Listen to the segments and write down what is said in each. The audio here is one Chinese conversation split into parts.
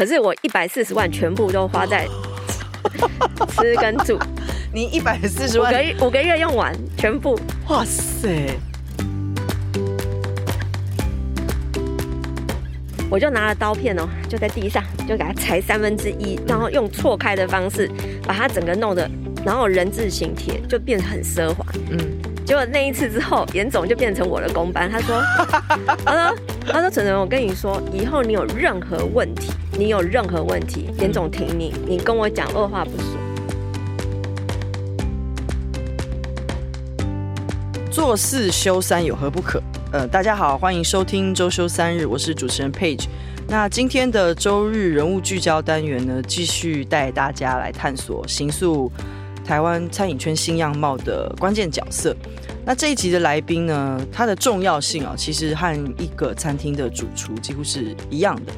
可是我一百四十万全部都花在 吃跟住。你一百四十万，五个月五个月用完全部。哇塞！我就拿了刀片哦，就在地上就给它裁三分之一，然后用错开的方式把它整个弄得，然后人字形贴就变得很奢华。嗯，结果那一次之后，严总就变成我的公班。他说：“他 说他说，晨晨，我跟你说，以后你有任何问题，你有任何问题，严总挺你，你跟我讲，二话不说。做四休三有何不可？”呃，大家好，欢迎收听周休三日，我是主持人 Page。那今天的周日人物聚焦单元呢，继续带大家来探索形塑台湾餐饮圈新样貌的关键角色。那这一集的来宾呢，它的重要性啊，其实和一个餐厅的主厨几乎是一样的。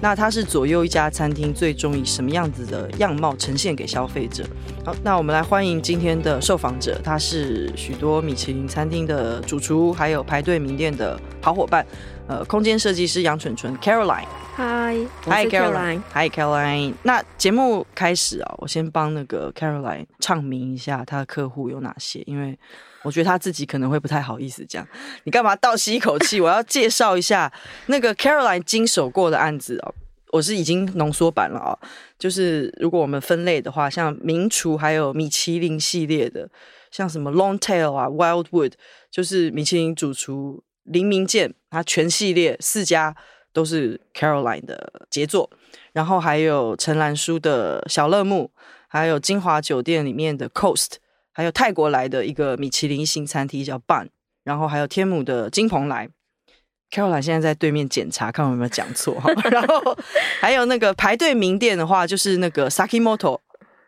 那他是左右一家餐厅最终以什么样子的样貌呈现给消费者？好，那我们来欢迎今天的受访者，他是许多米其林餐厅的主厨，还有排队名店的好伙伴，呃，空间设计师杨纯纯 Caroline。Hi，Hi Caroline，Hi Caroline。那节目开始啊，我先帮那个 Caroline 唱名一下他的客户有哪些，因为我觉得他自己可能会不太好意思讲。你干嘛倒吸一口气？我要介绍一下那个 Caroline 经手过的案子哦。我是已经浓缩版了啊，就是如果我们分类的话，像名厨还有米其林系列的，像什么 Longtail 啊、Wildwood，就是米其林主厨林明健，他全系列四家都是 Caroline 的杰作。然后还有陈兰书的小乐木，还有金华酒店里面的 Coast，还有泰国来的一个米其林新餐厅叫 Bun，然后还有天母的金蓬莱。Caroline 现在在对面检查，看我有没有讲错哈。然后还有那个排队名店的话，就是那个 Sakimoto，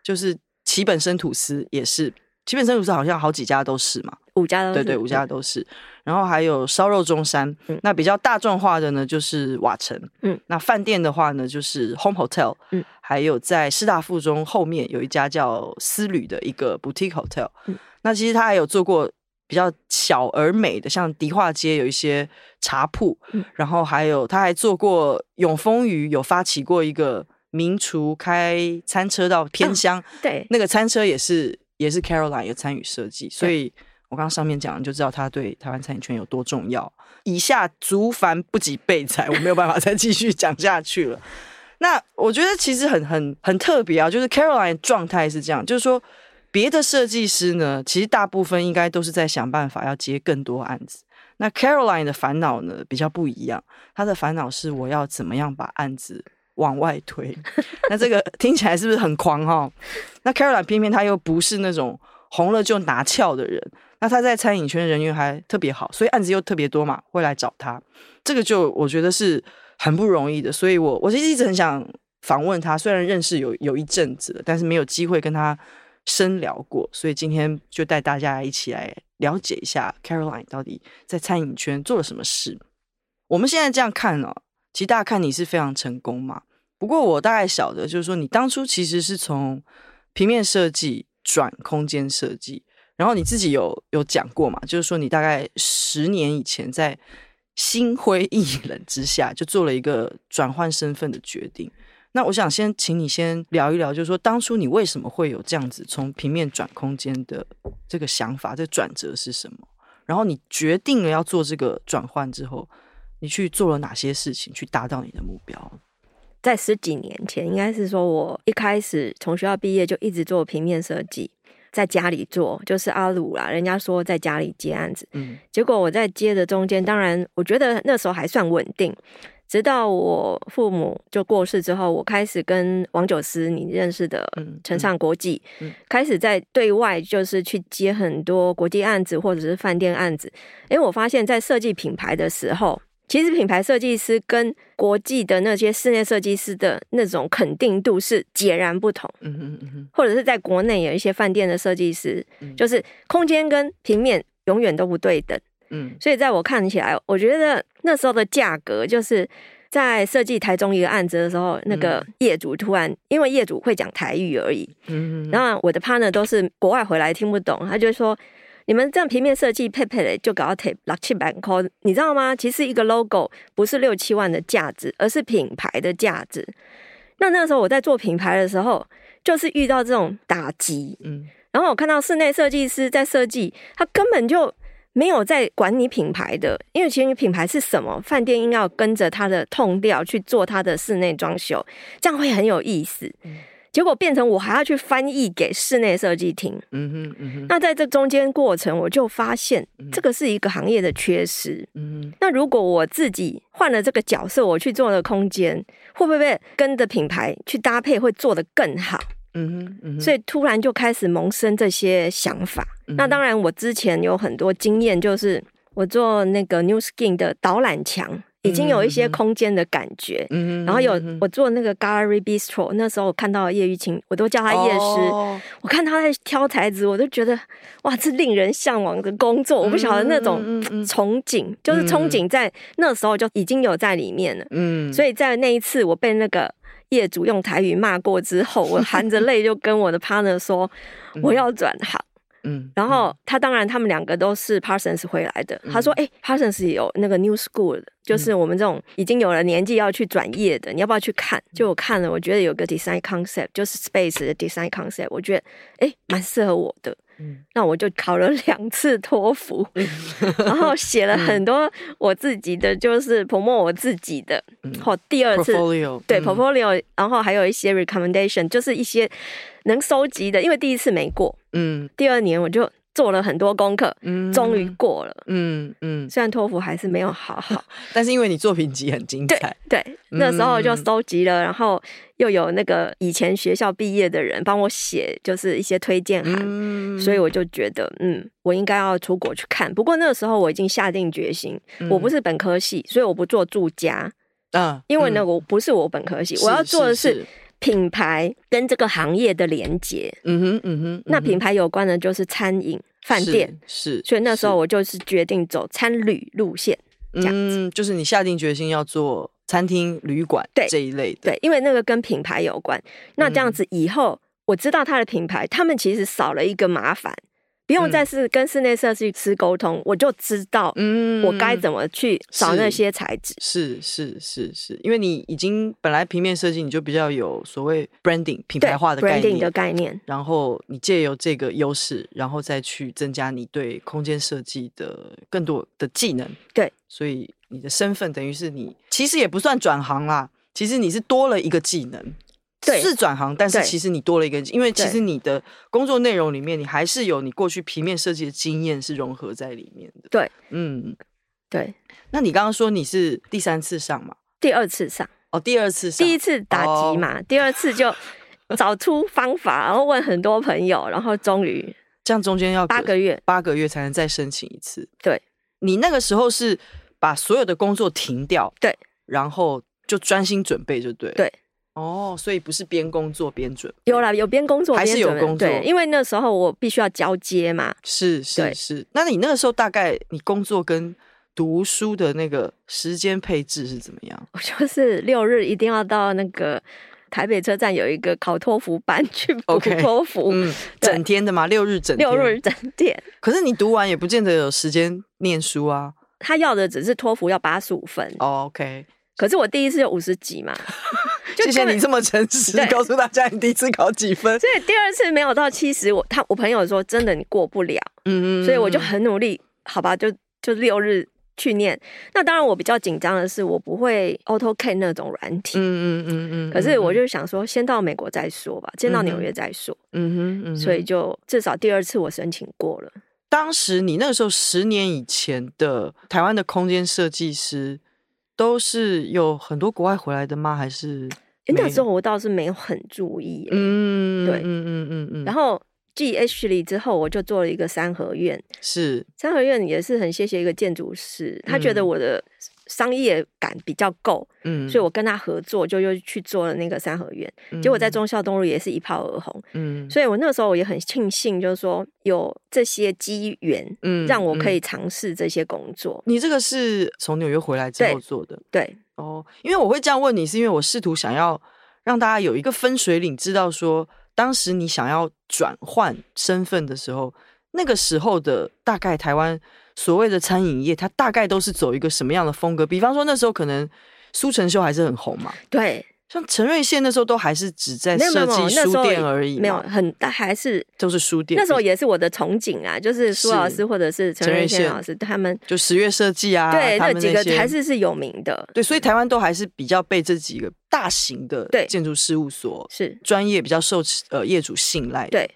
就是齐本生吐司也是。齐本生吐司好像好几家都是嘛，五家都是。对对，五家都是。然后还有烧肉中山，嗯、那比较大众化的呢，就是瓦城。嗯，那饭店的话呢，就是 Home Hotel。嗯，还有在师大附中后面有一家叫思旅的一个 Boutique Hotel。嗯，那其实他还有做过。比较小而美的，像迪化街有一些茶铺，嗯、然后还有他还做过永丰鱼，有发起过一个名厨开餐车到偏乡，嗯，对，那个餐车也是也是 Caroline 有参与设计，所以我刚刚上面讲就知道他对台湾餐饮圈有多重要。以下族繁不及备载，我没有办法 再继续讲下去了。那我觉得其实很很很特别啊，就是 Caroline 状态是这样，就是说。别的设计师呢，其实大部分应该都是在想办法要接更多案子。那 Caroline 的烦恼呢，比较不一样，她的烦恼是我要怎么样把案子往外推。那这个听起来是不是很狂哈？那 Caroline 偏偏她又不是那种红了就拿翘的人。那他在餐饮圈人缘还特别好，所以案子又特别多嘛，会来找他。这个就我觉得是很不容易的。所以我我其实一直很想访问他，虽然认识有有一阵子了，但是没有机会跟他。深聊过，所以今天就带大家一起来了解一下 Caroline 到底在餐饮圈做了什么事。我们现在这样看哦，其实大家看你是非常成功嘛。不过我大概晓得，就是说你当初其实是从平面设计转空间设计，然后你自己有有讲过嘛，就是说你大概十年以前在心灰意冷之下，就做了一个转换身份的决定。那我想先请你先聊一聊，就是说当初你为什么会有这样子从平面转空间的这个想法，这转折是什么？然后你决定了要做这个转换之后，你去做了哪些事情去达到你的目标？在十几年前，应该是说我一开始从学校毕业就一直做平面设计，在家里做，就是阿鲁啦，人家说在家里接案子，嗯，结果我在接的中间，当然我觉得那时候还算稳定。直到我父母就过世之后，我开始跟王九思你认识的承上国际，嗯嗯嗯、开始在对外就是去接很多国际案子或者是饭店案子。因为我发现，在设计品牌的时候，其实品牌设计师跟国际的那些室内设计师的那种肯定度是截然不同。嗯嗯嗯，或者是在国内有一些饭店的设计师，就是空间跟平面永远都不对等。嗯，所以在我看起来，我觉得那时候的价格就是在设计台中一个案子的时候，那个业主突然因为业主会讲台语而已，嗯，然后我的 partner 都是国外回来听不懂，他就说你们这样平面设计配配的就搞到六七百块，你知道吗？其实一个 logo 不是六七万的价值，而是品牌的价值。那那个时候我在做品牌的时候，就是遇到这种打击。嗯，然后我看到室内设计师在设计，他根本就没有在管你品牌的，因为其实你品牌是什么，饭店应该要跟着他的痛调去做他的室内装修，这样会很有意思。嗯结果变成我还要去翻译给室内设计听，嗯哼，嗯哼。那在这中间过程，我就发现这个是一个行业的缺失，嗯哼。那如果我自己换了这个角色，我去做的空间，会不会跟着品牌去搭配，会做得更好？嗯哼，嗯哼。所以突然就开始萌生这些想法。嗯。那当然，我之前有很多经验，就是我做那个 New Skin 的导览墙。已经有一些空间的感觉，嗯、然后有我做那个 Gallery Bistro，那时候我看到叶玉卿，我都叫他叶师。哦、我看他在挑台子，我都觉得哇，这令人向往的工作。我不晓得那种憧憬，嗯、就是憧憬在那时候就已经有在里面了。嗯，所以在那一次我被那个业主用台语骂过之后，我含着泪就跟我的 partner 说，我要转行。嗯，然后他当然，他们两个都是 Parsons 回来的。嗯、他说：“哎、欸、，Parsons 有那个 New School 的，就是我们这种已经有了年纪要去转业的，你要不要去看？”就我看了，我觉得有个 design concept，就是 space 的 design concept，我觉得哎，蛮适合我的。嗯，那我就考了两次托福，嗯、然后写了很多我自己的，就是 promote 我自己的。嗯，后第二次对 portfolio，然后还有一些 recommendation，就是一些。能收集的，因为第一次没过，嗯，第二年我就做了很多功课，嗯，终于过了，嗯嗯，虽然托福还是没有好好，但是因为你作品集很精彩，对，对，那时候就收集了，然后又有那个以前学校毕业的人帮我写，就是一些推荐函，嗯，所以我就觉得，嗯，我应该要出国去看。不过那个时候我已经下定决心，我不是本科系，所以我不做住家，嗯，因为呢，我不是我本科系，我要做的是。品牌跟这个行业的连接，嗯哼，嗯哼，那品牌有关的就是餐饮、饭店，是，所以那时候我就是决定走餐旅路线，这样子，嗯，就是你下定决心要做餐厅、旅馆对这一类的，对，因为那个跟品牌有关。那这样子以后我知道他的品牌，他们其实少了一个麻烦。不用再是跟室内设计师沟通，嗯、我就知道，嗯，我该怎么去找那些材质。是是是是，因为你已经本来平面设计你就比较有所谓 branding 品牌化的概念的概念，然后你借由这个优势，然后再去增加你对空间设计的更多的技能。对，所以你的身份等于是你其实也不算转行啦，其实你是多了一个技能。对。是转行，但是其实你多了一个，对因为其实你的工作内容里面，你还是有你过去平面设计的经验是融合在里面的。对，嗯，对。那你刚刚说你是第三次上嘛？第二次上。哦，第二次上，第一次打击嘛，哦、第二次就找出方法，然后问很多朋友，然后终于这样中间要八个月，八个月才能再申请一次。对，你那个时候是把所有的工作停掉，对，然后就专心准备，就对，对。哦，所以不是边工作边准备，有啦，有边工作还是有工作，对，因为那时候我必须要交接嘛。是是是，那你那个时候大概你工作跟读书的那个时间配置是怎么样？我就是六日一定要到那个台北车站有一个考托福班去补 托福，嗯，整天的嘛，六日整天，六日整天。可是你读完也不见得有时间念书啊。他要的只是托福要八十五分。哦，OK。可是我第一次就五十几嘛，谢谢你这么诚实，告诉大家你第一次考几分。所以第二次没有到七十，我他我朋友说真的你过不了，嗯嗯，所以我就很努力，好吧，就就六日去念。那当然我比较紧张的是我不会 AutoCAD 那种软体，嗯嗯嗯嗯。可是我就想说，先到美国再说吧，先到纽约再说，嗯哼嗯。所以就至少第二次我申请过了。当时你那个时候十年以前的台湾的空间设计师。都是有很多国外回来的吗？还是那时候我倒是没有很注意。嗯，对，嗯嗯嗯嗯。嗯然后继 Ashley 之后，我就做了一个三合院。是三合院也是很谢谢一个建筑师，他觉得我的。商业感比较够，嗯，所以我跟他合作，就又去做了那个三合院，嗯、结果在忠孝东路也是一炮而红，嗯，所以我那时候我也很庆幸，就是说有这些机缘，嗯，让我可以尝试这些工作。你这个是从纽约回来之后做的，对，对。哦，因为我会这样问你，是因为我试图想要让大家有一个分水岭，知道说当时你想要转换身份的时候，那个时候的大概台湾。所谓的餐饮业，它大概都是走一个什么样的风格？比方说那时候可能苏成秀还是很红嘛，对像陈瑞宪那时候都还是只在设计书店而已，没有很大，还是都是书店。那时候也是我的憧憬啊，就是苏老师或者是陈瑞宪老师他们，就十月设计啊，对，那几个还是是有名的。对，所以台湾都还是比较被这几个大型的建筑事务所是专业比较受呃业主信赖。对，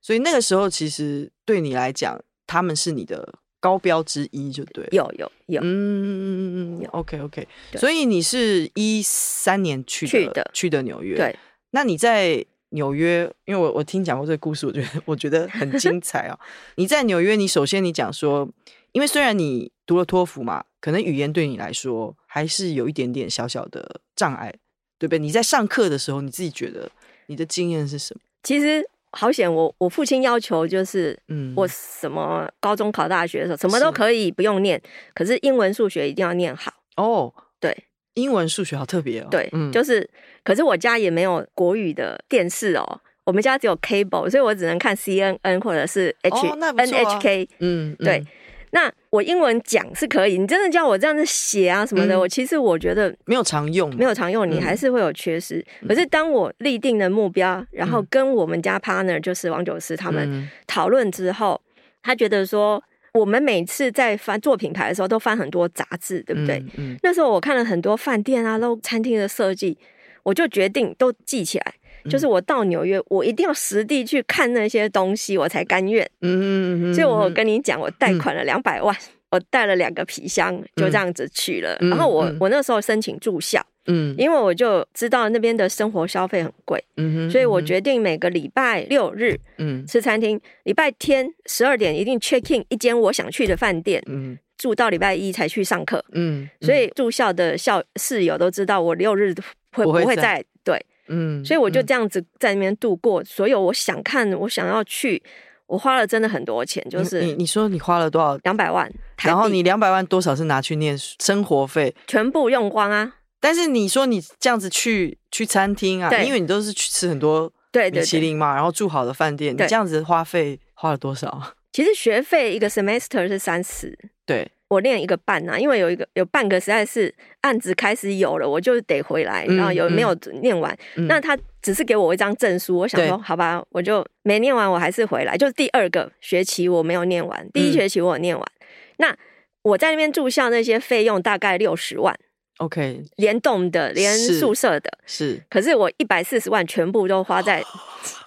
所以那个时候其实对你来讲，他们是你的。高标之一就对，有有有，嗯 OK OK，所以你是一三年去的去的去的纽约，对。那你在纽约，因为我我听讲过这个故事，我觉得 我觉得很精彩啊。你在纽约，你首先你讲说，因为虽然你读了托福嘛，可能语言对你来说还是有一点点小小的障碍，对不对？你在上课的时候，你自己觉得你的经验是什么？其实。好险！我我父亲要求就是，嗯，我什么高中考大学的时候，什么都可以不用念，可是英文数学一定要念好哦。对，英文数学好特别哦。对，嗯，就是，可是我家也没有国语的电视哦，我们家只有 cable，所以我只能看 CNN 或者是 H、哦、NHK。嗯，对。嗯那我英文讲是可以，你真的叫我这样子写啊什么的，嗯、我其实我觉得没有常用，没有常用，你还是会有缺失。嗯、可是当我立定的目标，然后跟我们家 partner 就是王九思他们讨论之后，嗯、他觉得说我们每次在翻做品牌的时候都翻很多杂志，对不对？嗯嗯、那时候我看了很多饭店啊、都餐厅的设计，我就决定都记起来。就是我到纽约，我一定要实地去看那些东西，我才甘愿。嗯嗯嗯。所以我跟你讲，我贷款了两百万，嗯、我带了两个皮箱，就这样子去了。嗯、然后我、嗯、我那时候申请住校，嗯，因为我就知道那边的生活消费很贵，嗯哼，所以我决定每个礼拜六日，嗯，吃餐厅，礼拜天十二点一定 check in 一间我想去的饭店，嗯，住到礼拜一才去上课，嗯，所以住校的校室友都知道我六日会不会在，对。嗯，所以我就这样子在那边度过，嗯、所有我想看、我想要去，我花了真的很多钱。就是你你说你花了多少？两百万。然后你两百万多少是拿去念生活费？全部用光啊！但是你说你这样子去去餐厅啊，因为你都是去吃很多米其林嘛，对对对，然后住好的饭店，你这样子花费花了多少？其实学费一个 semester 是三十。对。我练一个半呐、啊，因为有一个有半个实在是案子开始有了，我就得回来，然后有没有念完？嗯嗯、那他只是给我一张证书，我想说好吧，我就没念完，我还是回来。就是第二个学期我没有念完，第一学期我有念完。嗯、那我在那边住校那些费用大概六十万，OK，联动的，连宿舍的，是。可是我一百四十万全部都花在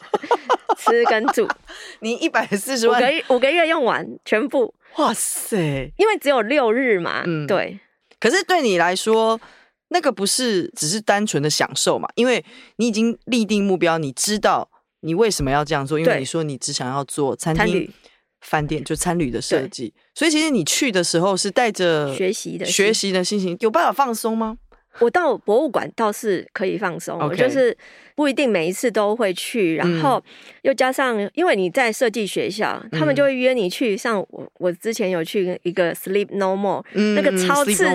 吃跟住，你一百四十万五个月五个月用完全部。哇塞！因为只有六日嘛，嗯，对。可是对你来说，那个不是只是单纯的享受嘛？因为你已经立定目标，你知道你为什么要这样做。因为你说你只想要做餐厅、饭店，就餐旅的设计。所以其实你去的时候是带着学习的学习的心情，有办法放松吗？我到博物馆倒是可以放松.我就是。不一定每一次都会去，然后又加上，因为你在设计学校，嗯、他们就会约你去。像我，我之前有去一个 Sleep No More，、嗯、那个超刺、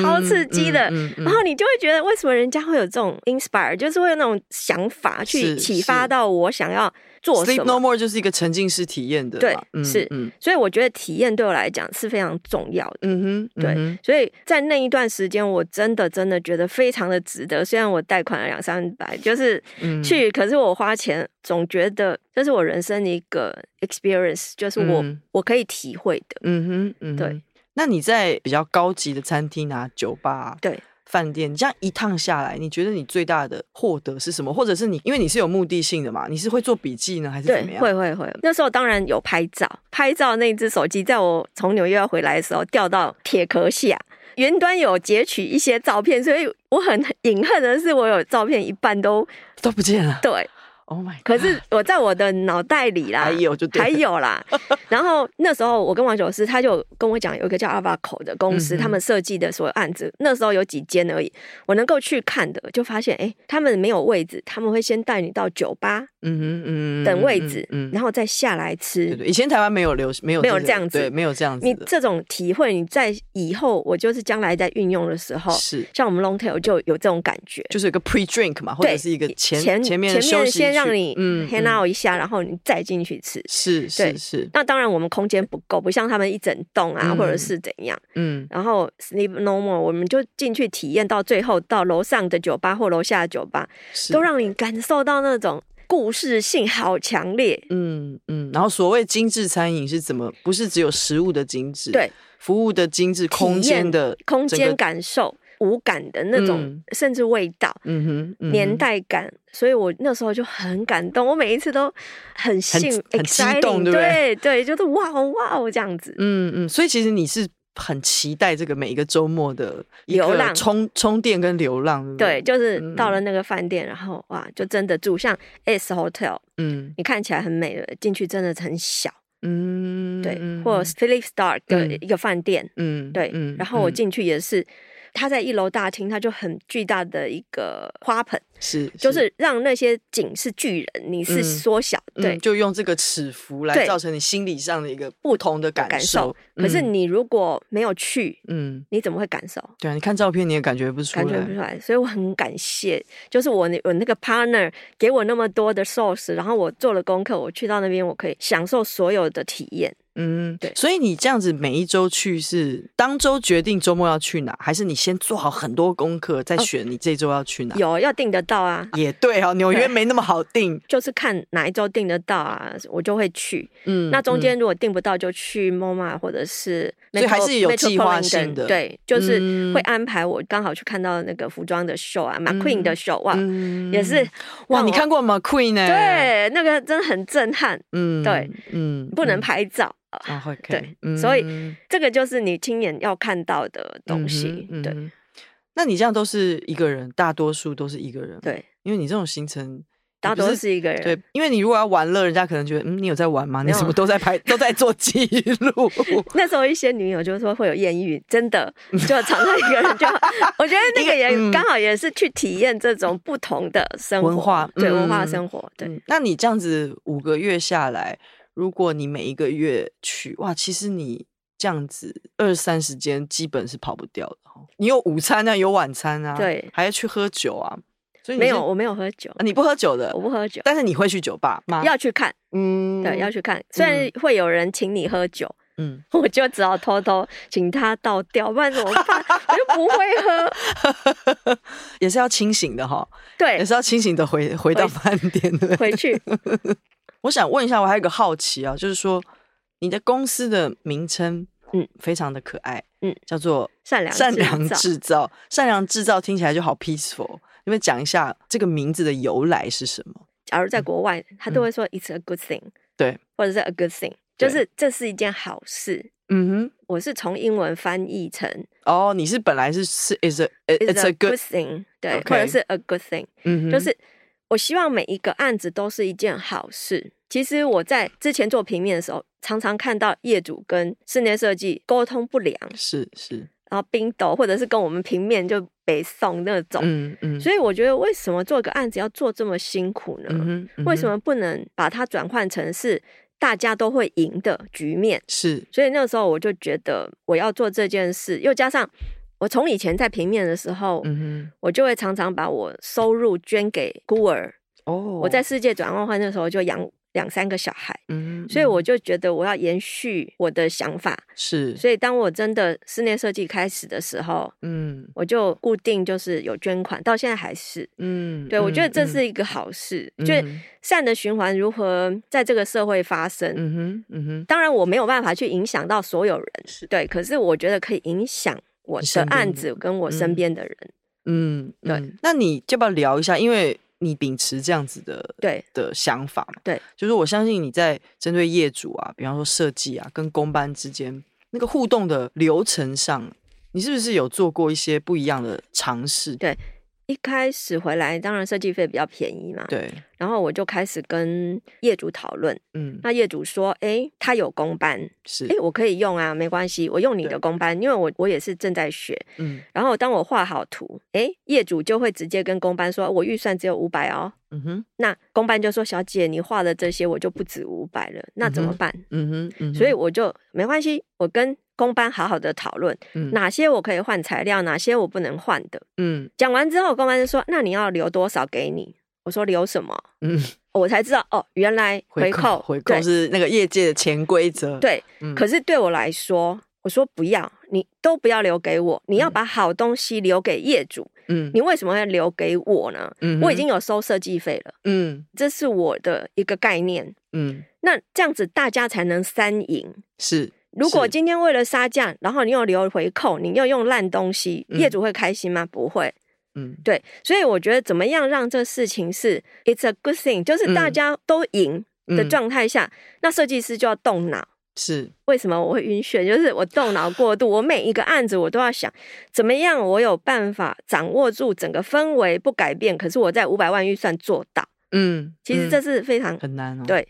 超刺激的，然后你就会觉得，为什么人家会有这种 inspire，就是会有那种想法去启发到我想要。做 Sleep No More 就是一个沉浸式体验的，对，是，所以我觉得体验对我来讲是非常重要的，嗯哼，对，所以在那一段时间，我真的真的觉得非常的值得。虽然我贷款了两三百，就是去，可是我花钱总觉得这是我人生的一个 experience，就是我我可以体会的，嗯哼，对。那你在比较高级的餐厅啊、酒吧，对。饭店，这样一趟下来，你觉得你最大的获得是什么？或者是你，因为你是有目的性的嘛，你是会做笔记呢，还是怎么样？会会会。那时候当然有拍照，拍照那只手机，在我从纽约要回来的时候掉到铁壳下，云端有截取一些照片，所以我很 隐恨的是，我有照片一半都都不见了。对。Oh my！可是我在我的脑袋里啦，还有就对还有啦。然后那时候我跟王九师，他就跟我讲，有一个叫 Avaco 的公司，嗯、他们设计的所有案子，那时候有几间而已。我能够去看的，就发现哎、欸，他们没有位置，他们会先带你到酒吧，嗯哼嗯，等位置，嗯，然后再下来吃。以前台湾没有流，没有没有这样子，对，没有这样子。你这种体会，你在以后我就是将来在运用的时候，是像我们 Longtail 就有这种感觉，就是一个 pre drink 嘛，或者是一个前前面前面先。让你嗯 out 一下，然后你再进去吃。是是是。那当然我们空间不够，不像他们一整栋啊，或者是怎样。嗯。然后 Sleep No More，我们就进去体验到最后，到楼上的酒吧或楼下的酒吧，都让你感受到那种。故事性好强烈，嗯嗯，然后所谓精致餐饮是怎么？不是只有食物的精致，对，服务的精致，空间的空间感受、五感的那种，嗯、甚至味道，嗯哼，嗯哼，年代感，所以我那时候就很感动，我每一次都很兴很，很激动，对不对？就是哇哦哇哦这样子，嗯嗯，所以其实你是。很期待这个每一个周末的流浪充充电跟流浪，对，就是到了。那个饭店，嗯、然后哇，就真的住像 S Hotel，嗯，你看起来很美的，进去真的很小，嗯，对，或者 Philip Stark 的一个饭店，嗯，对，嗯，然后我进去也是。他在一楼大厅，他就很巨大的一个花盆，是，就是让那些景是巨人，你是缩小，嗯、对、嗯，就用这个尺幅来造成你心理上的一个不同的感受。感受嗯、可是你如果没有去，嗯，你怎么会感受？对啊，你看照片你也感觉不出来，感觉不出来。所以我很感谢，就是我那我那个 partner 给我那么多的 source，然后我做了功课，我去到那边，我可以享受所有的体验。嗯，对，所以你这样子每一周去是当周决定周末要去哪，还是你先做好很多功课再选你这周要去哪？哦，有要订得到啊，也对啊，纽约没那么好订，就是看哪一周订得到啊，我就会去。嗯，那中间如果订不到，就去 MoMA 或者是，所以还是有计划性的，对，就是会安排我刚好去看到那个服装的秀啊，McQueen 的秀哇，也是哇，你看过 McQueen 呢？对，那个真的很震撼。嗯，对，嗯，不能拍照。啊，会对，所以这个就是你亲眼要看到的东西。对，那你这样都是一个人，大多数都是一个人。对，因为你这种行程大多是一个人。对，因为你如果要玩乐，人家可能觉得，嗯，你有在玩吗？你什么都在拍，都在做记录。那时候一些女友就说会有艳遇，真的 就常常一个人就，我觉得 那个也刚好也是去体验这种不同的生活，文化，对，文化生活。对，那你这样子五个月下来。如果你每一个月去哇，其实你这样子二三十间基本是跑不掉的。你有午餐啊，有晚餐啊，对，还要去喝酒啊。所以没有，我没有喝酒。你不喝酒的，我不喝酒。但是你会去酒吧吗？要去看，嗯，对，要去看。虽然会有人请你喝酒，嗯，我就只好偷偷请他倒掉，不然怎么办？我就不会喝。也是要清醒的哈，对，也是要清醒的回回到饭店的回去。我想问一下，我还有一个好奇啊，就是说你的公司的名称，嗯，非常的可爱，嗯，叫做善良善良制造，善良制造听起来就好 peaceful。你们讲一下这个名字的由来是什么？假如在国外，嗯、他都会说 "It's a good thing"，对，或者是 "a good thing"，就是这是一件好事。嗯哼，我是从英文翻译成哦，你是本来是是 "It's a it's a good thing"，对或者是 "a good thing"，嗯哼，就是。我希望每一个案子都是一件好事。其实我在之前做平面的时候，常常看到业主跟室内设计沟通不良，是是，然后冰斗或者是跟我们平面就北宋那种，嗯嗯。所以我觉得为什么做个案子要做这么辛苦呢？嗯嗯、为什么不能把它转换成是大家都会赢的局面？是。所以那时候我就觉得我要做这件事，又加上。我从以前在平面的时候，嗯哼，我就会常常把我收入捐给孤儿。哦，我在世界转换换的时候就养两三个小孩，嗯，所以我就觉得我要延续我的想法，是。所以当我真的室内设计开始的时候，嗯，我就固定就是有捐款，到现在还是，嗯，对，我觉得这是一个好事，嗯，就是善的循环如何在这个社会发生，嗯哼，嗯哼。当然我没有办法去影响到所有人，是对，可是我觉得可以影响。我的案子跟我身边的人，嗯，嗯对，那你就要不要聊一下？因为你秉持这样子的对的想法嘛，对，就是我相信你在针对业主啊，比方说设计啊，跟公班之间那个互动的流程上，你是不是有做过一些不一样的尝试？对。一开始回来，当然设计费比较便宜嘛。对。然后我就开始跟业主讨论。嗯。那业主说：“哎，他有公班，是哎，我可以用啊，没关系，我用你的公班，因为我我也是正在学。嗯。然后当我画好图，哎，业主就会直接跟公班说：我预算只有五百哦。嗯哼。那公班就说：小姐，你画的这些我就不止五百了，那怎么办？嗯哼。嗯哼。所以我就没关系，我跟。公班好好的讨论，嗯，哪些我可以换材料，哪些我不能换的。嗯，讲完之后，公班就说：“那你要留多少给你？”我说留什么？嗯，我才知道哦，原来回扣回扣是那个业界的潜规则。对，嗯、可是对我来说，我说不要，你都不要留给我，你要把好东西留给业主。嗯，你为什么要留给我呢？嗯，我已经有收设计费了。嗯，这是我的一个概念。嗯，那这样子大家才能三赢。是，如果今天为了杀价，然后你又留回扣，你又用烂东西，业主会开心吗？不会。嗯，对，所以我觉得怎么样让这事情是 it's a good thing，就是大家都赢的状态下，那设计师就要动脑。是为什么我会晕眩？就是我动脑过度，我每一个案子我都要想怎么样，我有办法掌握住整个氛围不改变，可是我在五百万预算做到。嗯，其实这是非常很难哦。对，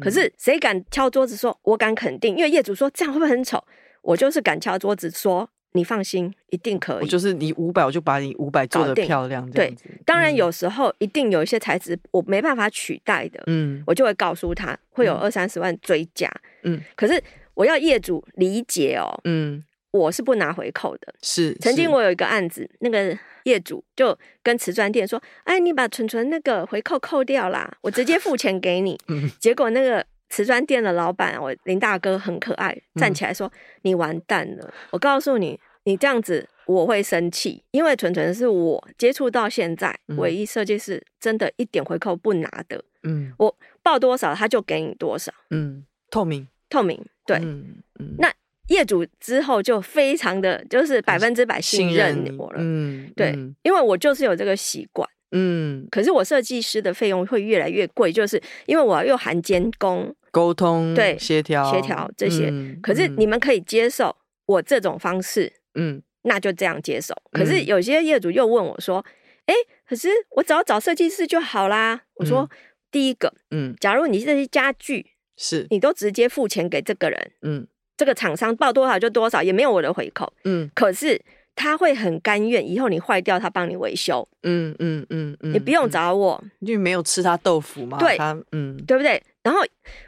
可是谁敢敲桌子说我敢肯定？因为业主说这样会不会很丑？我就是敢敲桌子说你放心，一定可以。就是你五百，我就把你五百做的漂亮。对，当然有时候一定有一些材质我没办法取代的，嗯，我就会告诉他会有二三十万追加。嗯，可是我要业主理解哦，嗯，我是不拿回扣的。是，曾经我有一个案子，那个业主就跟瓷砖店说：“哎，你把纯纯那个回扣扣掉啦，我直接付钱给你。”嗯，结果那个瓷砖店的老板，我林大哥很可爱，站起来说：“你完蛋了！我告诉你，你这样子我会生气，因为纯纯是我接触到现在唯一设计师，真的一点回扣不拿的。嗯，我报多少他就给你多少。嗯。”透明，透明，对，嗯嗯、那业主之后就非常的就是百分之百信任我了，嗯，对，嗯、因为我就是有这个习惯，嗯，可是我设计师的费用会越来越贵，就是因为我要又含监工、沟通、对，协调、协调这些，嗯、可是你们可以接受我这种方式，嗯，那就这样接受。可是有些业主又问我说，哎、欸，可是我只要找设计师就好啦。我说，嗯、第一个，嗯，假如你这些家具。是。你都直接付钱给这个人，嗯，这个厂商报多少就多少，也没有我的回扣，嗯，可是他会很甘愿，以后你坏掉他帮你维修，嗯嗯嗯嗯，你不用找我，因为没有吃他豆腐嘛，对，他嗯，对不对？然后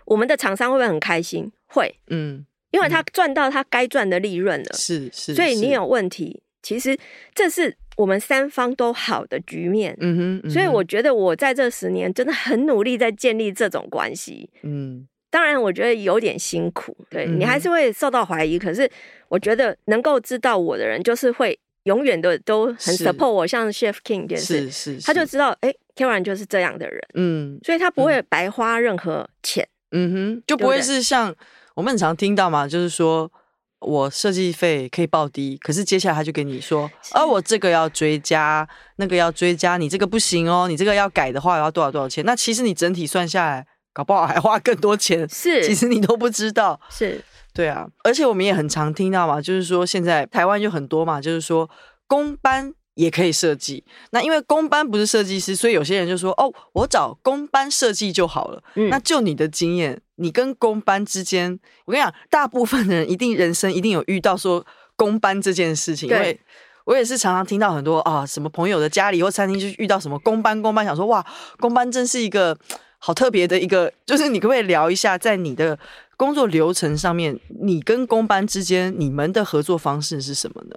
我们的厂商会不会很开心？会，嗯，因为他赚到他该赚的利润了，是是，所以你有问题，其实这是我们三方都好的局面，嗯哼，所以我觉得我在这十年真的很努力在建立这种关系，嗯。当然，我觉得有点辛苦，对，你还是会受到怀疑。嗯、可是，我觉得能够知道我的人，就是会永远的都很 support 我，像 Chef King 也是，是是，他就知道，哎，Caroline 就是这样的人，嗯，所以他不会白花任何钱，嗯哼，就不会是像我们很常听到嘛，就是说我设计费可以报低，可是接下来他就跟你说，是啊，我这个要追加，那个要追加，你这个不行哦，你这个要改的话要多少多少钱？那其实你整体算下来。搞不好还花更多钱，是，其实你都不知道，是，对啊，而且我们也很常听到嘛，就是说现在台湾就很多嘛，就是说公班也可以设计，那因为公班不是设计师，所以有些人就说哦，我找公班设计就好了。嗯，那就你的经验，你跟公班之间，我跟你讲，大部分的人一定人生一定有遇到说公班这件事情，因为我也是常常听到很多啊，什么朋友的家里或餐厅就遇到什么公班，公班想说哇，公班真是一个。好特别的一个，就是你可不可以聊一下，在你的工作流程上面，你跟工班之间，你们的合作方式是什么呢？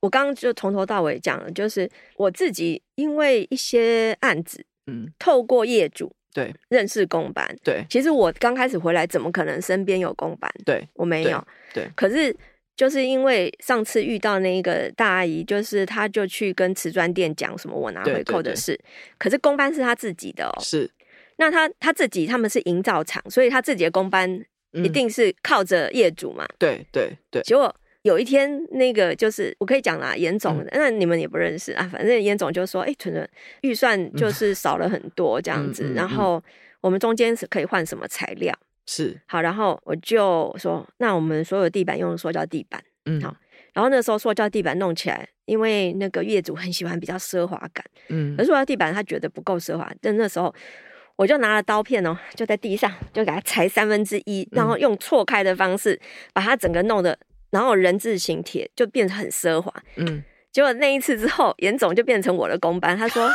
我刚刚就从头到尾讲了，就是我自己因为一些案子，嗯，透过业主对认识公班，对，其实我刚开始回来，怎么可能身边有公班？对，我没有，对。对，可是就是因为上次遇到那个大阿姨，就是她就去跟瓷砖店讲什么我拿回扣的事，对对对，可是公班是她自己的哦，是。那他他自己他们是营造厂，所以他自己的工班一定是靠着业主嘛。对对对。结果有一天，那个就是我可以讲啦，严总，嗯、那你们也不认识啊。反正严总就说：“哎、欸，纯纯预算就是少了很多这样子。嗯”然后我们中间是可以换什么材料？是好，然后我就说：“那我们所有地板用塑胶地板。”嗯，好。然后那时候塑胶地板弄起来，因为那个业主很喜欢比较奢华感。嗯，而塑胶地板他觉得不够奢华，但那时候。我就拿了刀片哦，就在地上就给它裁三分之一，然后用错开的方式把它整个弄的，然后人字形铁就变成很奢华。嗯，结果那一次之后，严总就变成我的工班。他说：“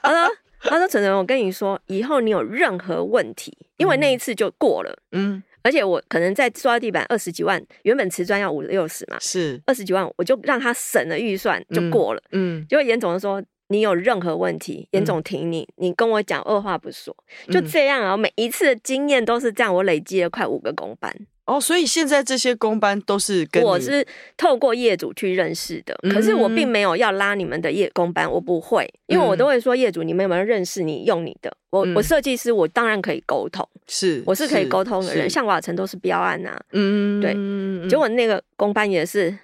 他说，他说，纯纯，我跟你说，以后你有任何问题，因为那一次就过了。嗯，而且我可能在刷地板二十几万，原本瓷砖要五六十嘛，是二十几万，我就让他省了预算就过了。嗯，结果严总就说。”你有任何问题，严总挺你，你跟我讲，二话不说，就这样啊。每一次的经验都是这样，我累积了快五个工班。哦，所以现在这些工班都是跟我是透过业主去认识的，可是我并没有要拉你们的业工班，我不会，因为我都会说业主，你们有没有认识你用你的？我我设计师，我当然可以沟通，是我是可以沟通的人，像瓦城都是标案呐，嗯，对，结果那个工班也是。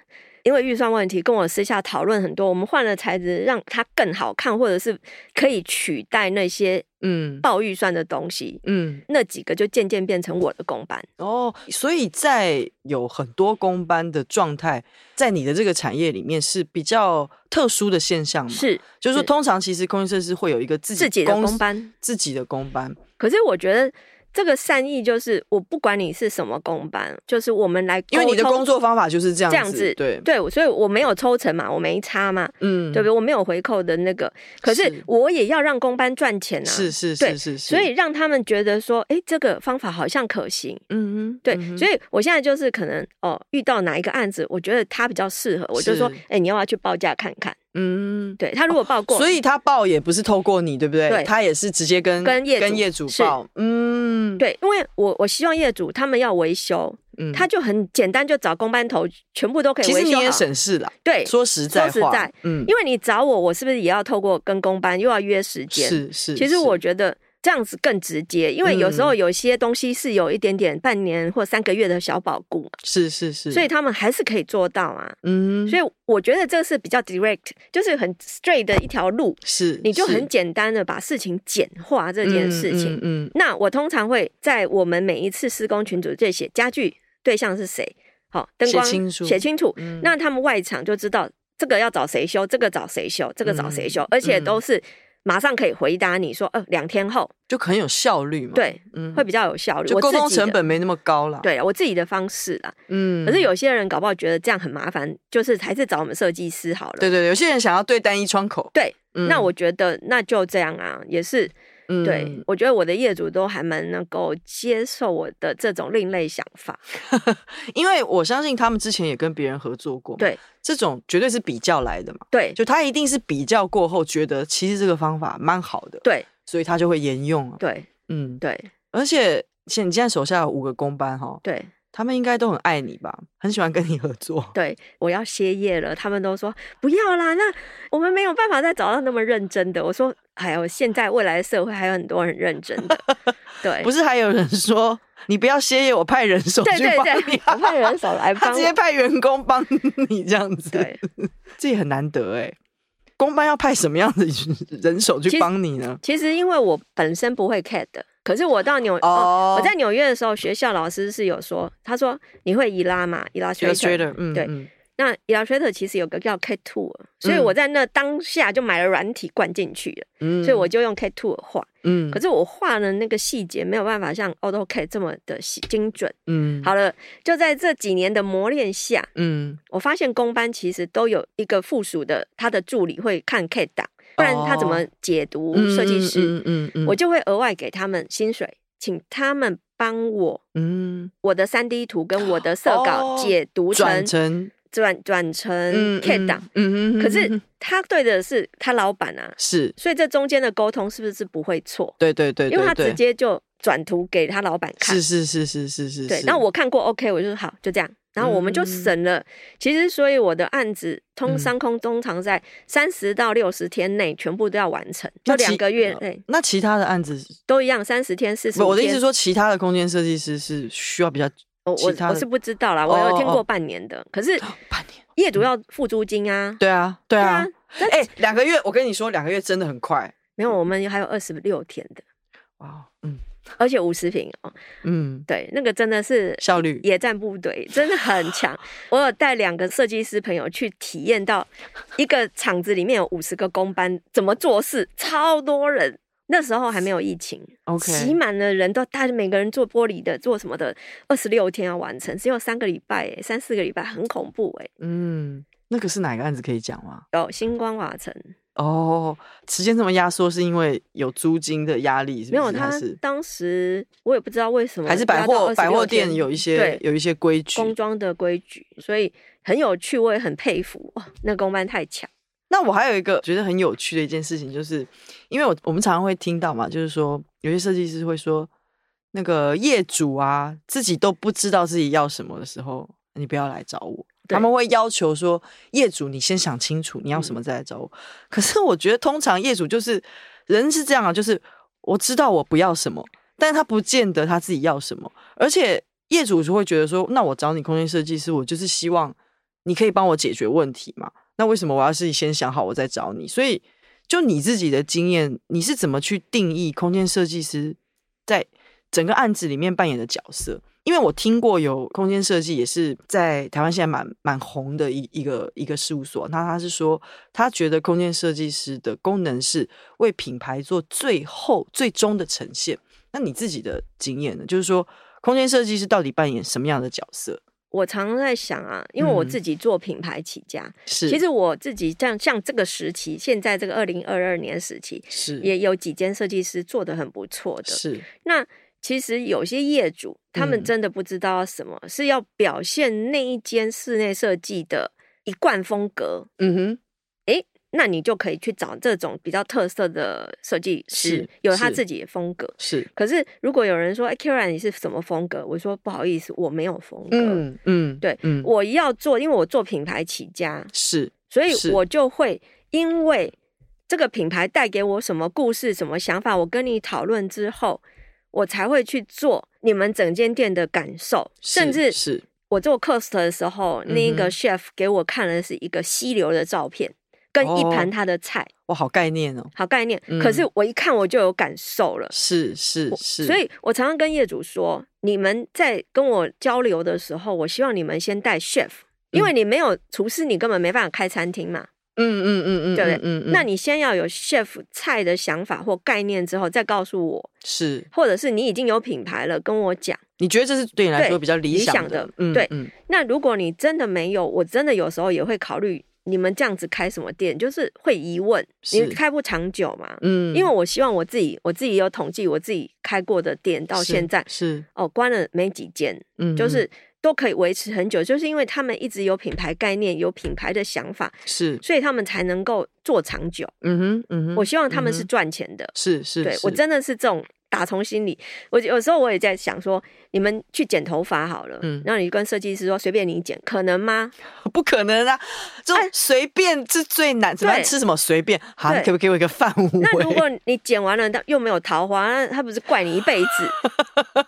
因为预算问题，跟我私下讨论很多，我们换了材质，让它更好看，或者是可以取代那些嗯爆预算的东西，嗯，那几个就渐渐变成我的工班哦。所以在有很多工班的状态，在你的这个产业里面是比较特殊的现象吗？是，就是说，通常其实空间设计师会有一个自己，自己的工班，自己的工班。可是我觉得。这个善意就是，我不管你是什么工班，就是我们来，因为你的工作方法就是这样子，这样子，对。对，所以我没有抽成嘛，我没差嘛，嗯，对不对？我没有回扣的那个，可是我也要让工班赚钱啊，是是是是是，所以让他们觉得说，哎，这个方法好像可行，嗯嗯，对，所以我现在就是可能哦，遇到哪一个案子，我觉得他比较适合，我就说，哎，你要不要去报价看看？嗯，对，他如果报过，所以他报也不是透过你，对不对？对，他也是直接跟跟业跟业主报，嗯，对，因为我我希望业主他们要维修，嗯，他就很简单，就找工班头，全部都可以维修好。其实你也省事了，对，说实在话，说实在，嗯，因为你找我，我是不是也要透过跟工班又要约时间？是是，其实我觉得。这样子更直接，因为有时候有些东西是有一点点半年或三个月的小保固，是是是，所以他们还是可以做到啊。嗯，所以我觉得这是比较 direct，就是很 straight 的一条路，是你就很简单的把事情简化这件事情。嗯，嗯嗯，那我通常会在我们每一次施工群组这写家具对象是谁，好，灯光写清楚，写清楚，嗯，那他们外场就知道这个要找谁修，这个找谁修，这个找谁修，而且都是。马上可以回答你说，呃，两天后就很有效率嘛。对，嗯，会比较有效率，就沟通成本没那么高了。对，我自己的方式啦。嗯，可是有些人搞不好觉得这样很麻烦，就是还是找我们设计师好了。对对对，有些人想要对单一窗口。对，嗯，那我觉得那就这样啊，也是。嗯，对，我觉得我的业主都还蛮能够接受我的这种另类想法，因为我相信他们之前也跟别人合作过，对，这种绝对是比较来的嘛，对，就他一定是比较过后觉得其实这个方法蛮好的，对，所以他就会沿用，对，嗯，对，而且现你现在手下有五个工班哈，对。他们应该都很爱你吧，很喜欢跟你合作。对，我要歇业了，他们都说不要啦。那我们没有办法再找到那么认真的。我说，还有现在未来的社会还有很多很认真的。对，不是还有人说你不要歇业，我派人手去帮你，对对对，我派人手来帮，他直接派员工帮你这样子。对，这也很难得哎。公班要派什么样的人手去帮你呢？其实，其实因为我本身不会 CAD 的。可是我到纽，oh, 哦，我在纽约的时候，学校老师是有说，他说你会伊拉嘛，Illustrator，嗯，对，嗯、那 Illustrator 其实有个叫 CAD Tool，所以我在那当下就买了软体灌进去了，嗯，所以我就用 CAD Tool 画，嗯，可是我画的那个细节没有办法像 AutoCAD 这么的精准，嗯，好了，就在这几年的磨练下，嗯，我发现工班其实都有一个附属的，他的助理会看 CAD 档。不然他怎么解读设计师？嗯嗯嗯，我就会额外给他们薪水，请他们帮我，嗯，我的三 D 图跟我的色稿解读成转转成 CAD 档，嗯嗯，可是他对的是他老板啊，是，所以这中间的沟通是不是不会错？对对对，因为他直接就转图给他老板看，是是是是是是，对，那我看过 OK，我就说好，就这样。然后我们就省了，其实所以我的案子通商空通常在三十到六十天内全部都要完成，就两个月内。那其他的案子都一样，三十天、四十。我的意思是说，其他的空间设计师是需要比较，我我我是不知道啦，我有听过半年的，可是半年业主要付租金啊。对啊，对啊。哎，两个月，我跟你说，两个月真的很快。没有，我们还有二十六天的。哇，嗯。而且五十平哦，嗯，对，那个真的是效率，野战部队真的很 强。我有带两个设计师朋友去体验到，一个厂子里面有五十个工班怎么做事，超多人。那时候还没有疫情，OK，挤满了人都，大家每个人做玻璃的，做什么的，二十六天要完成，只有三个礼拜，哎，三四个礼拜，很恐怖，哎，嗯，那个是哪个案子可以讲吗？有星光瓦城。哦，时间这么压缩，是因为有租金的压力是不是？没有，他当时我也不知道为什么，还是百货百货店有一些有一些规矩，工装的规矩，所以很有趣，我也很佩服哇，那工班太强。那那我还有一个觉得很有趣的一件事情，就是因为我我们常常会听到嘛，就是说有些设计师会说，那个业主啊自己都不知道自己要什么的时候，你不要来找我。他们会要求说，业主你先想清楚你要什么再来找我。嗯、可是我觉得通常业主就是人是这样啊，就是我知道我不要什么，但是他不见得他自己要什么，而且业主就会觉得说，那我找你空间设计师，我就是希望你可以帮我解决问题嘛。那为什么我要自己先想好我再找你？所以就你自己的经验，你是怎么去定义空间设计师在整个案子里面扮演的角色？因为我听过有空间设计也是在台湾现在蛮蛮红的一一个一个事务所，那他是说他觉得空间设计师的功能是为品牌做最后最终的呈现。那你自己的经验呢？就是说空间设计师到底扮演什么样的角色？我常常在想啊，因为我自己做品牌起家，嗯、是其实我自己像像这个时期，现在这个二零二二年时期，是也有几间设计师做的很不错的，是那。其实有些业主，他们真的不知道什么、嗯、是要表现那一间室内设计的一贯风格。嗯哼，诶，那你就可以去找这种比较特色的设计师，有他自己的风格。是，可是如果有人说，哎，Caroline 你是什么风格？我说不好意思，我没有风格。嗯嗯，对，嗯，我要做，因为我做品牌起家，是，所以我就会因为这个品牌带给我什么故事、什么想法，我跟你讨论之后。我才会去做你们整间店的感受，甚至是我做 cost 的时候，那一个 chef 给我看的是一个溪流的照片，跟一盘他的菜，哇，好概念哦，好概念。可是我一看我就有感受了，是是是。所以我常常跟业主说，你们在跟我交流的时候，我希望你们先带 chef，因为你没有厨师，你根本没办法开餐厅嘛。嗯嗯嗯嗯，对不对？嗯，那你先要有 chef 菜的想法或概念之后，再告诉我是，或者是你已经有品牌了，跟我讲，你觉得这是对你来说比较理想的？嗯，对。那如果你真的没有，我真的有时候也会考虑你们这样子开什么店，就是会疑问，你开不长久嘛？嗯，因为我希望我自己，我自己有统计，我自己开过的店到现在是哦，关了没几间，嗯，就是。都可以维持很久，就是因为他们一直有品牌概念，有品牌的想法，是，所以他们才能够做长久。嗯哼，嗯哼，我希望他们是赚钱的，是是，对，我真的是这种。打从心里，我有时候我也在想说，你们去剪头发好了，嗯，然后你跟设计师说随便你剪，可能吗？不可能啊，就随便是最难，怎么吃什么随便，好，可不可以给我一个范围？那如果你剪完了，但又没有桃花，那他不是怪你一辈子？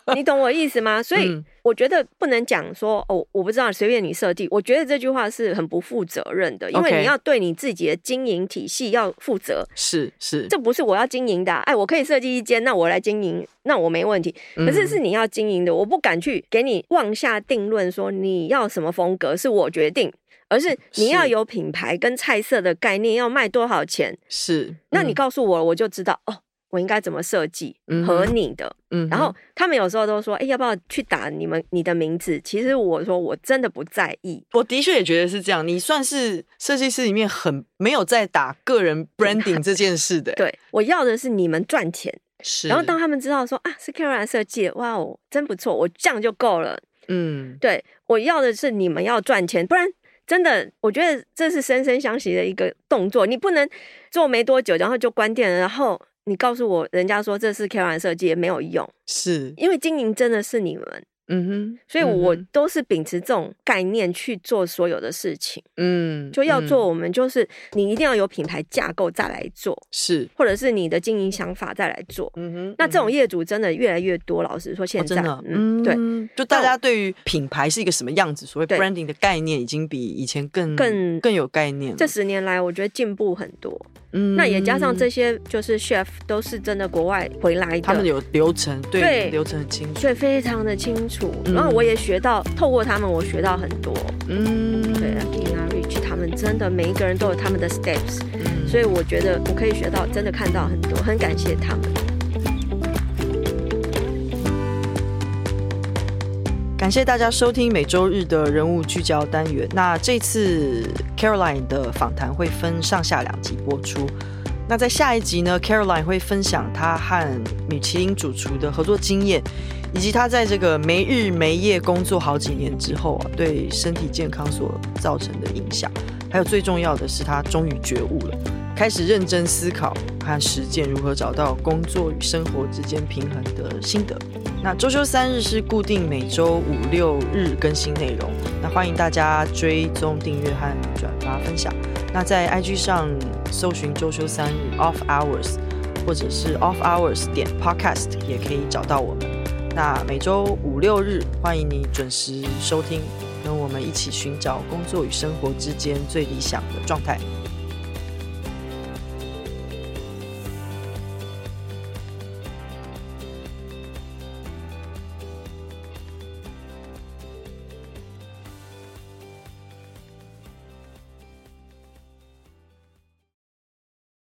你懂我意思吗？所以我觉得不能讲说哦，我不知道，随便你设计。我觉得这句话是很不负责任的，因为你要对你自己的经营体系要负责。是是，这不是我要经营的，哎，我可以设计一间，那我来经营，那我没问题。可是是你要经营的，我不敢去给你妄下定论，说你要什么风格是我决定，而是你要有品牌跟菜色的概念，要卖多少钱。是，那你告诉我，我就知道哦。我应该怎么设计和你的？嗯，然后他们有时候都说：“哎，要不要去打你们你的名字？”其实我说我真的不在意。我的确也觉得是这样。你算是设计师里面很没有在打个人 branding 这件事的。对，我要的是你们赚钱。是。然后当他们知道说啊，是 Caroline 设计，哇哦，真不错，我这样就够了。嗯，对，我要的是你们要赚钱，不然真的，我觉得这是生生相惜的一个动作。你不能做没多久，然后就关店了，然后。你告诉我，人家说这是 Caroline 设计也没有用，是因为经营真的是你们。嗯哼，所以我都是秉持这种概念去做所有的事情。嗯，就要做，我们就是你一定要有品牌架构再来做，是，或者是你的经营想法再来做。嗯哼，那这种业主真的越来越多。老实说，现在，嗯，对，就大家对于品牌是一个什么样子，所谓 branding 的概念，已经比以前更更更有概念。这十年来，我觉得进步很多。嗯，那也加上这些就是 chef 都是真的国外回来的，他们有流程，对，流程很清楚，所以非常的清楚。然后我也学到，透过他们，我学到很多。嗯，对啊，Tina Rich 他们真的每一个人都有他们的 steps，嗯，所以我觉得我可以学到，真的看到很多，很感谢他们。感谢大家收听每周日的人物聚焦单元。那这次 Caroline 的访谈会分上下两集播出。那在下一集呢，Caroline 会分享她和米其林主厨的合作经验。以及他在这个没日没夜工作好几年之后啊，对身体健康所造成的影响。还有最重要的是，他终于觉悟了，开始认真思考和实践如何找到工作与生活之间平衡的心得。那周休三日是固定每周五六日更新内容，那欢迎大家追踪、订阅和转发分享。那在 IG 上搜寻周休三日 Off Hours，或者是 Off Hours 点 Podcast 也可以找到我们。那每周五六日欢迎你准时收听，跟我们一起寻找工作与生活之间最理想的状态。